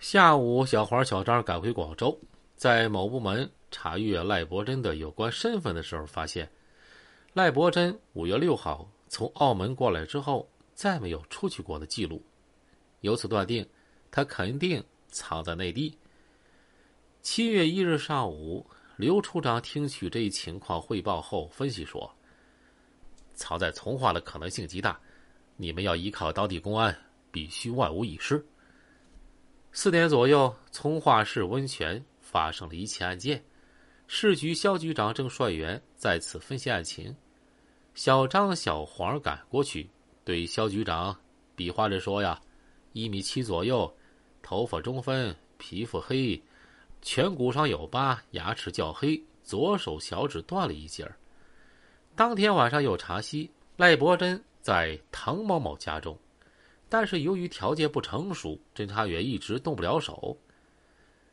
下午，小黄、小张赶回广州，在某部门查阅赖伯珍的有关身份的时候，发现赖伯珍五月六号从澳门过来之后，再没有出去过的记录，由此断定，他肯定藏在内地。七月一日上午，刘处长听取这一情况汇报后，分析说：“藏在从化的可能性极大，你们要依靠当地公安。”必须万无一失。四点左右，从化市温泉发生了一起案件，市局肖局长正率员在此分析案情。小张、小黄赶过去，对肖局长比划着说：“呀，一米七左右，头发中分，皮肤黑，颧骨上有疤，牙齿较黑，左手小指断了一截儿。”当天晚上有查悉，赖伯珍在唐某某家中。但是由于条件不成熟，侦查员一直动不了手。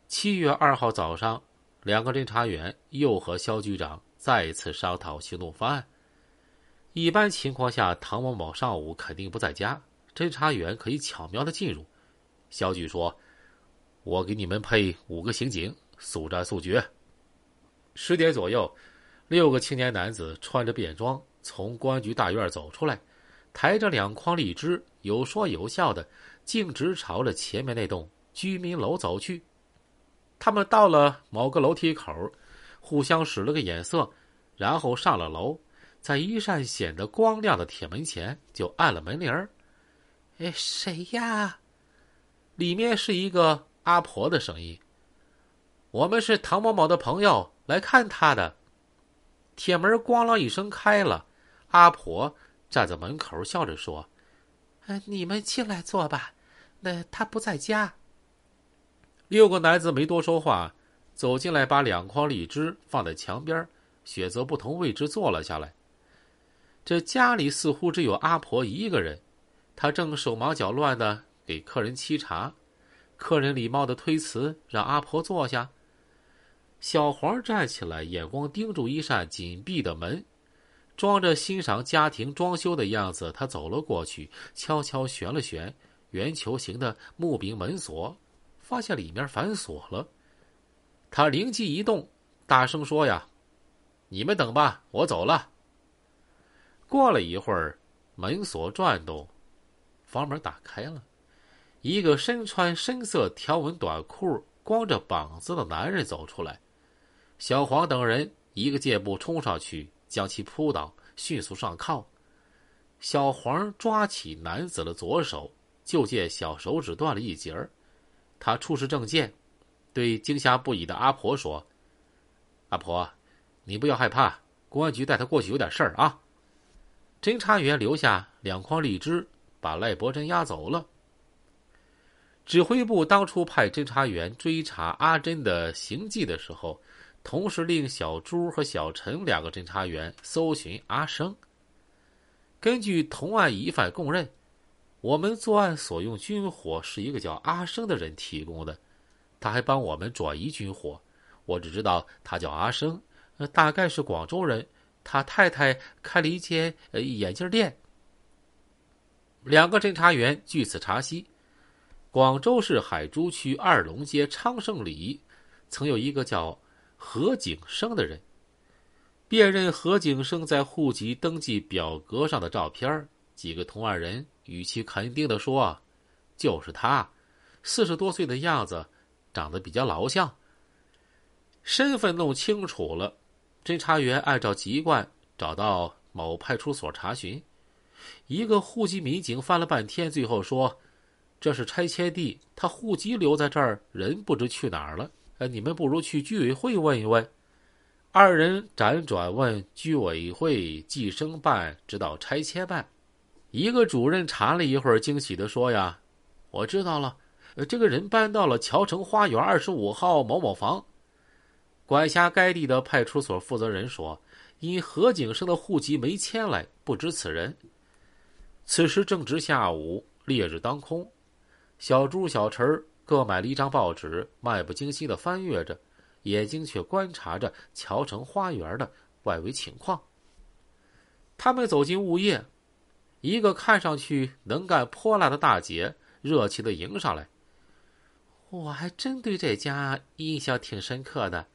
七月二号早上，两个侦查员又和肖局长再次商讨行动方案。一般情况下，唐某某上午肯定不在家，侦查员可以巧妙的进入。肖局说：“我给你们配五个刑警，速战速决。”十点左右，六个青年男子穿着便装从公安局大院走出来。抬着两筐荔枝，有说有笑的，径直朝着前面那栋居民楼走去。他们到了某个楼梯口，互相使了个眼色，然后上了楼，在一扇显得光亮的铁门前就按了门铃。哎，谁呀？里面是一个阿婆的声音。我们是唐某某的朋友，来看他的。铁门咣啷一声开了，阿婆。站在门口笑着说：“呃你们进来坐吧，那他不在家。”六个男子没多说话，走进来，把两筐荔枝放在墙边，选择不同位置坐了下来。这家里似乎只有阿婆一个人，她正手忙脚乱的给客人沏茶。客人礼貌的推辞，让阿婆坐下。小黄站起来，眼光盯住一扇紧闭的门。装着欣赏家庭装修的样子，他走了过去，悄悄旋了旋圆球形的木柄门锁，发现里面反锁了。他灵机一动，大声说：“呀，你们等吧，我走了。”过了一会儿，门锁转动，房门打开了，一个身穿深色条纹短裤、光着膀子的男人走出来。小黄等人一个箭步冲上去。将其扑倒，迅速上铐。小黄抓起男子的左手，就见小手指断了一截儿。他出示证件，对惊吓不已的阿婆说：“阿婆，你不要害怕，公安局带他过去有点事儿啊。”侦查员留下两筐荔枝，把赖伯珍押走了。指挥部当初派侦查员追查阿珍的行迹的时候。同时，令小朱和小陈两个侦查员搜寻阿生。根据同案疑犯供认，我们作案所用军火是一个叫阿生的人提供的，他还帮我们转移军火。我只知道他叫阿生，大概是广州人。他太太开了一间眼镜店。两个侦查员据此查悉，广州市海珠区二龙街昌盛里曾有一个叫。何景生的人辨认何景生在户籍登记表格上的照片，几个同案人语气肯定的说：“就是他，四十多岁的样子，长得比较老相。”身份弄清楚了，侦查员按照籍贯找到某派出所查询，一个户籍民警翻了半天，最后说：“这是拆迁地，他户籍留在这儿，人不知去哪儿了。”呃，你们不如去居委会问一问。二人辗转问居委会、计生办，直到拆迁办。一个主任查了一会儿，惊喜的说：“呀，我知道了，呃，这个人搬到了桥城花园二十五号某某房。”管辖该地的派出所负责人说：“因何景生的户籍没迁来，不知此人。”此时正值下午，烈日当空，小朱、小陈各买了一张报纸，漫不经心的翻阅着，眼睛却观察着桥城花园的外围情况。他们走进物业，一个看上去能干泼辣的大姐热情的迎上来：“我还真对这家印象挺深刻的，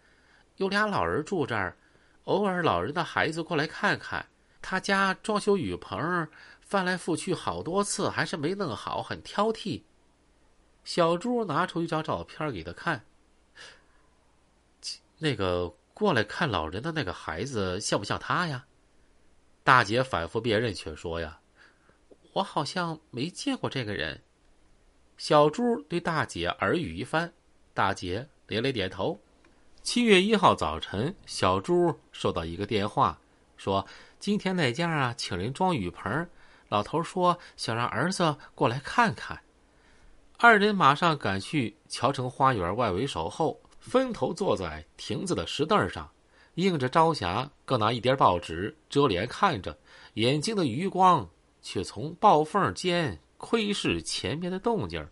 有俩老人住这儿，偶尔老人的孩子过来看看。他家装修雨棚，翻来覆去好多次，还是没弄好，很挑剔。小朱拿出一张照片给他看，那个过来看老人的那个孩子像不像他呀？大姐反复辨认，却说呀：“我好像没见过这个人。”小朱对大姐耳语一番，大姐连连点头。七月一号早晨，小朱收到一个电话，说今天那家啊请人装雨棚，老头说想让儿子过来看看。二人马上赶去桥城花园外围守候，分头坐在亭子的石凳上。映着朝霞，各拿一叠报纸遮脸看着，眼睛的余光却从报缝间窥视前面的动静